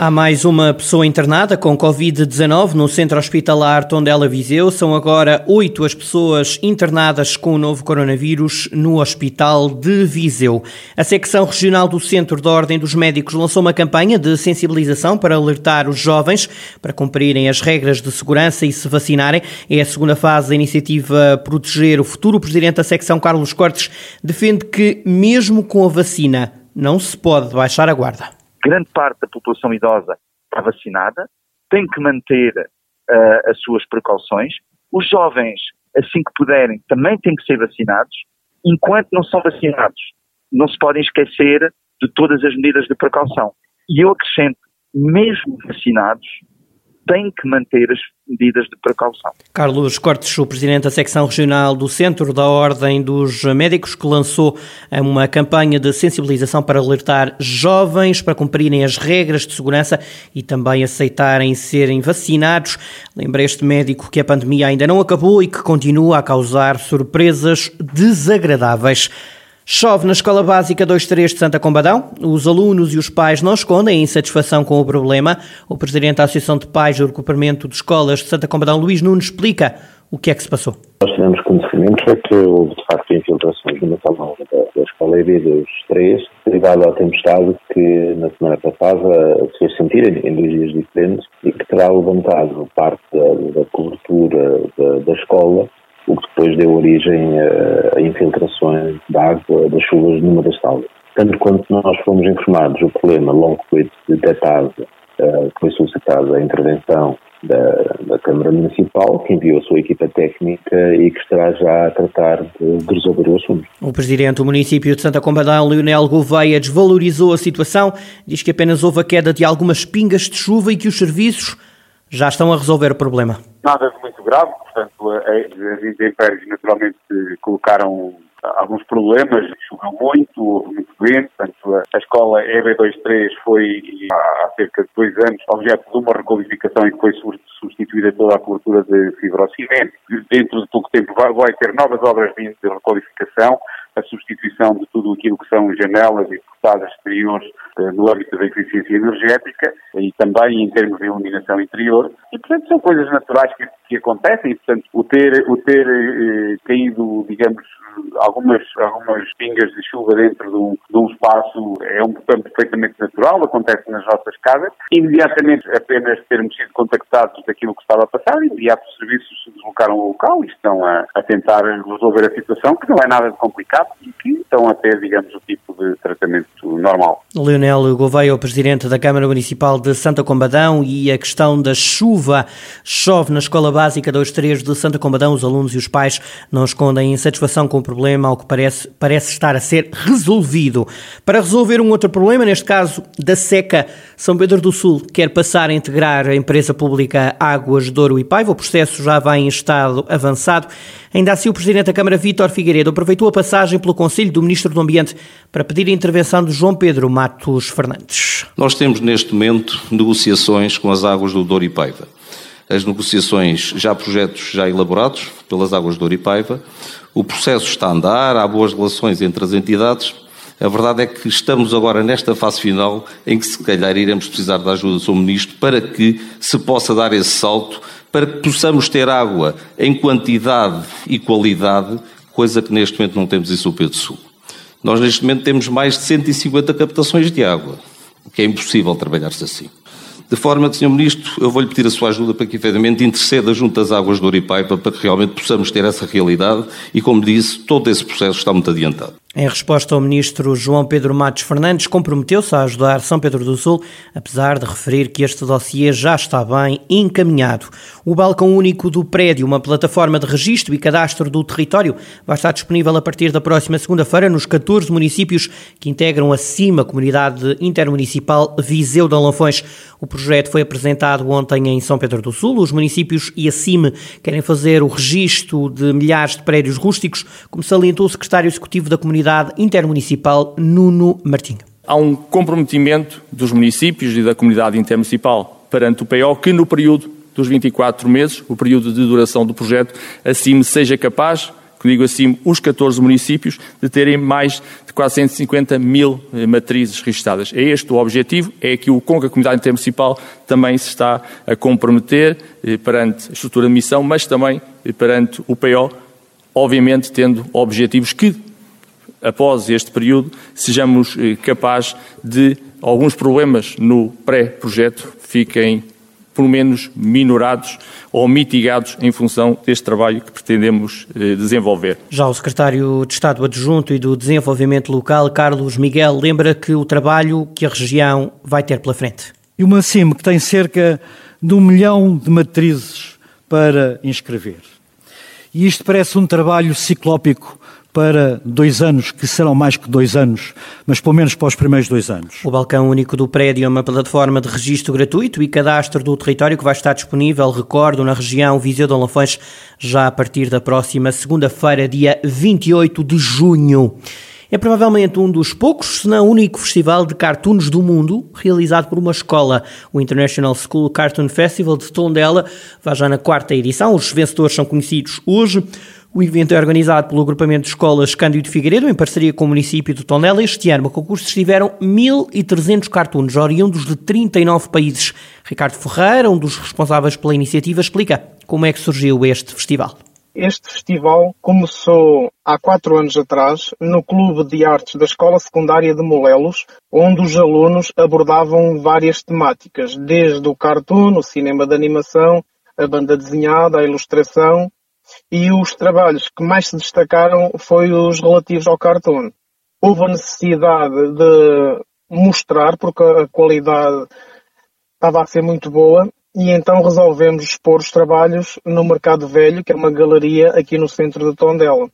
Há mais uma pessoa internada com Covid-19 no centro hospitalar Tondela Viseu. São agora oito as pessoas internadas com o novo coronavírus no Hospital de Viseu. A secção regional do Centro da Ordem dos Médicos lançou uma campanha de sensibilização para alertar os jovens para cumprirem as regras de segurança e se vacinarem. É a segunda fase da iniciativa Proteger o Futuro. O presidente da secção, Carlos Cortes, defende que, mesmo com a vacina, não se pode baixar a guarda grande parte da população idosa está vacinada, tem que manter uh, as suas precauções. Os jovens, assim que puderem, também têm que ser vacinados. Enquanto não são vacinados, não se podem esquecer de todas as medidas de precaução. E eu acrescento, mesmo vacinados, tem que manter as medidas de precaução. Carlos Cortes, o presidente da secção regional do Centro da Ordem dos Médicos, que lançou uma campanha de sensibilização para alertar jovens para cumprirem as regras de segurança e também aceitarem serem vacinados. Lembra este médico que a pandemia ainda não acabou e que continua a causar surpresas desagradáveis. Chove na Escola Básica 23 de Santa Combadão. Os alunos e os pais não escondem a insatisfação com o problema. O presidente da Associação de Pais do Recuperamento de Escolas de Santa Combadão, Luís Nunes, explica o que é que se passou. Nós tivemos conhecimento é que houve, de facto, infiltrações numa sala da, da Escola EB 23, derivado à tempestade que, na semana passada, se fez sentir em, em dois dias diferentes e que terá levantado parte da, da cobertura da, da escola o que depois deu origem a, infiltrações de água das chuvas numa das salas. Tanto quanto nós fomos informados, o problema logo foi detectado, uh, foi solicitada a intervenção da, da, Câmara Municipal, que enviou a sua equipa técnica e que estará já a tratar de, de resolver o assunto. O Presidente do município de Santa Combadão, Leonel Gouveia, desvalorizou a situação, diz que apenas houve a queda de algumas pingas de chuva e que os serviços já estão a resolver o problema. Nada de muito grave, portanto, as intempéries naturalmente colocaram alguns problemas, choveu muito, houve muito vento, portanto a escola EB23 foi há cerca de dois anos objeto de uma requalificação e que foi substituída toda a cobertura de fibrocimento. Dentro de pouco tempo vai, vai ter novas obras de requalificação, a substituição de tudo aquilo que são janelas e portadas exteriores eh, no âmbito da eficiência energética e também em termos de iluminação interior. E, portanto, são coisas naturais que, que acontecem portanto, o ter, o ter eh, caído, digamos, algumas, algumas pingas de chuva dentro de um, de um espaço é um problema perfeitamente natural, acontece nas nossas casas. Imediatamente, apenas termos sido contactados daquilo que estava a passar, imediato os serviços se deslocaram ao local e estão a, a tentar resolver a situação, que não é nada de complicado e que estão a ter, digamos, o tipo de tratamento normal. Leonel Gouveia, o Presidente da Câmara Municipal de Santa Combadão e a questão da chuva. Chove na Escola Básica 23 de Santa Combadão. Os alunos e os pais não escondem insatisfação com o problema, ao que parece, parece estar a ser resolvido. Para resolver um outro problema, neste caso da seca, São Pedro do Sul quer passar a integrar a empresa pública Águas Douro e Paiva. O processo já vai em estado avançado. Ainda assim, o Presidente da Câmara, Vítor Figueiredo, aproveitou a passagem pelo Conselho do Ministro do Ambiente para pedir a intervenção de João Pedro Matos Fernandes. Nós temos neste momento negociações com as águas do Douro e Paiva. As negociações, já projetos já elaborados pelas águas do Douro e Paiva. O processo está a andar, há boas relações entre as entidades. A verdade é que estamos agora nesta fase final em que se calhar iremos precisar da ajuda do Sr. Ministro para que se possa dar esse salto para que possamos ter água em quantidade e qualidade, coisa que neste momento não temos em São Pedro Sul. Nós neste momento temos mais de 150 captações de água, o que é impossível trabalhar-se assim. De forma que, Sr. Ministro, eu vou-lhe pedir a sua ajuda para que, efetivamente, interceda junto às águas do Oripaipa para que realmente possamos ter essa realidade e, como disse, todo esse processo está muito adiantado. Em resposta ao ministro João Pedro Matos Fernandes, comprometeu-se a ajudar São Pedro do Sul, apesar de referir que este dossiê já está bem encaminhado. O balcão único do prédio, uma plataforma de registro e cadastro do território, vai estar disponível a partir da próxima segunda-feira nos 14 municípios que integram a CIMA, Comunidade Intermunicipal Viseu de Alanfões. O projeto foi apresentado ontem em São Pedro do Sul. Os municípios e a CIMA querem fazer o registro de milhares de prédios rústicos, como salientou o secretário executivo da Comunidade Comunidade Intermunicipal Nuno Martinho. Há um comprometimento dos municípios e da comunidade intermunicipal perante o PO que no período dos 24 meses, o período de duração do projeto, assim seja capaz que digo assim, os 14 municípios, de terem mais de 450 mil eh, matrizes registadas. É este o objetivo, é aquilo com que a comunidade intermunicipal também se está a comprometer eh, perante a estrutura de missão, mas também eh, perante o PO, obviamente tendo objetivos que, após este período, sejamos capazes de alguns problemas no pré-projeto fiquem pelo menos minorados ou mitigados em função deste trabalho que pretendemos eh, desenvolver. Já o secretário de Estado Adjunto e do Desenvolvimento Local, Carlos Miguel, lembra que o trabalho que a região vai ter pela frente. E uma CIM que tem cerca de um milhão de matrizes para inscrever. E isto parece um trabalho ciclópico para dois anos, que serão mais que dois anos, mas pelo menos para os primeiros dois anos. O balcão único do prédio é uma plataforma de registro gratuito e cadastro do território que vai estar disponível, recordo, na região Viseu de Lafões, já a partir da próxima segunda-feira, dia 28 de junho. É provavelmente um dos poucos, se não único, festival de cartoons do mundo realizado por uma escola. O International School Cartoon Festival de Tondela vai já na quarta edição. Os vencedores são conhecidos hoje. O evento é organizado pelo agrupamento de escolas Cândido Figueiredo, em parceria com o município de Tondela. Este ano, no concurso estiveram 1.300 cartoons, oriundos de 39 países. Ricardo Ferreira, um dos responsáveis pela iniciativa, explica como é que surgiu este festival. Este festival começou há quatro anos atrás no Clube de Artes da Escola Secundária de Molelos, onde os alunos abordavam várias temáticas, desde o cartoon, o cinema de animação, a banda desenhada, a ilustração, e os trabalhos que mais se destacaram foi os relativos ao cartoon. Houve a necessidade de mostrar, porque a qualidade estava a ser muito boa, e então resolvemos expor os trabalhos no Mercado Velho, que é uma galeria aqui no centro de Tondela.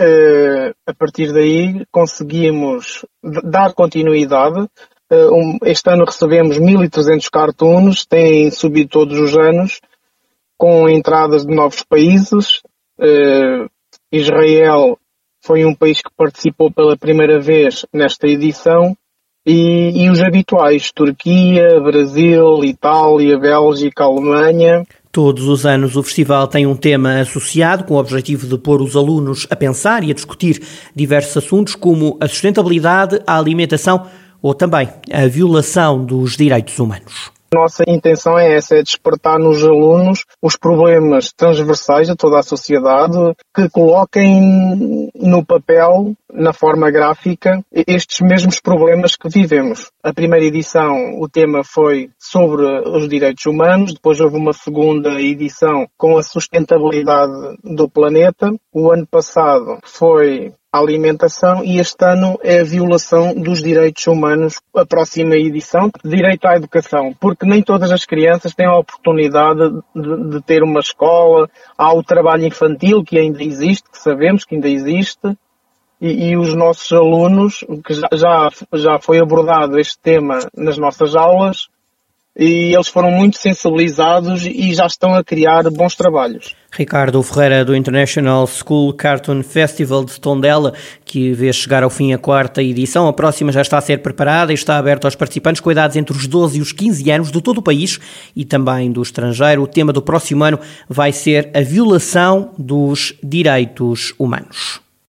Uh, a partir daí conseguimos dar continuidade. Uh, um, este ano recebemos 1.300 cartoons, têm subido todos os anos, com entradas de novos países. Uh, Israel foi um país que participou pela primeira vez nesta edição e, e, os habituais, Turquia, Brasil, Itália, Bélgica, Alemanha. Todos os anos o festival tem um tema associado com o objetivo de pôr os alunos a pensar e a discutir diversos assuntos como a sustentabilidade, a alimentação ou também a violação dos direitos humanos. Nossa intenção é essa, é despertar nos alunos os problemas transversais de toda a sociedade, que coloquem no papel, na forma gráfica, estes mesmos problemas que vivemos. A primeira edição, o tema foi sobre os direitos humanos, depois houve uma segunda edição com a sustentabilidade do planeta. O ano passado foi alimentação e este ano é a violação dos direitos humanos, a próxima edição, direito à educação, porque nem todas as crianças têm a oportunidade de, de ter uma escola, há o trabalho infantil que ainda existe, que sabemos que ainda existe, e, e os nossos alunos, que já, já, já foi abordado este tema nas nossas aulas, e eles foram muito sensibilizados e já estão a criar bons trabalhos. Ricardo Ferreira, do International School Cartoon Festival de Tondela, que vê chegar ao fim a quarta edição. A próxima já está a ser preparada e está aberta aos participantes com idades entre os 12 e os 15 anos de todo o país e também do estrangeiro. O tema do próximo ano vai ser a violação dos direitos humanos.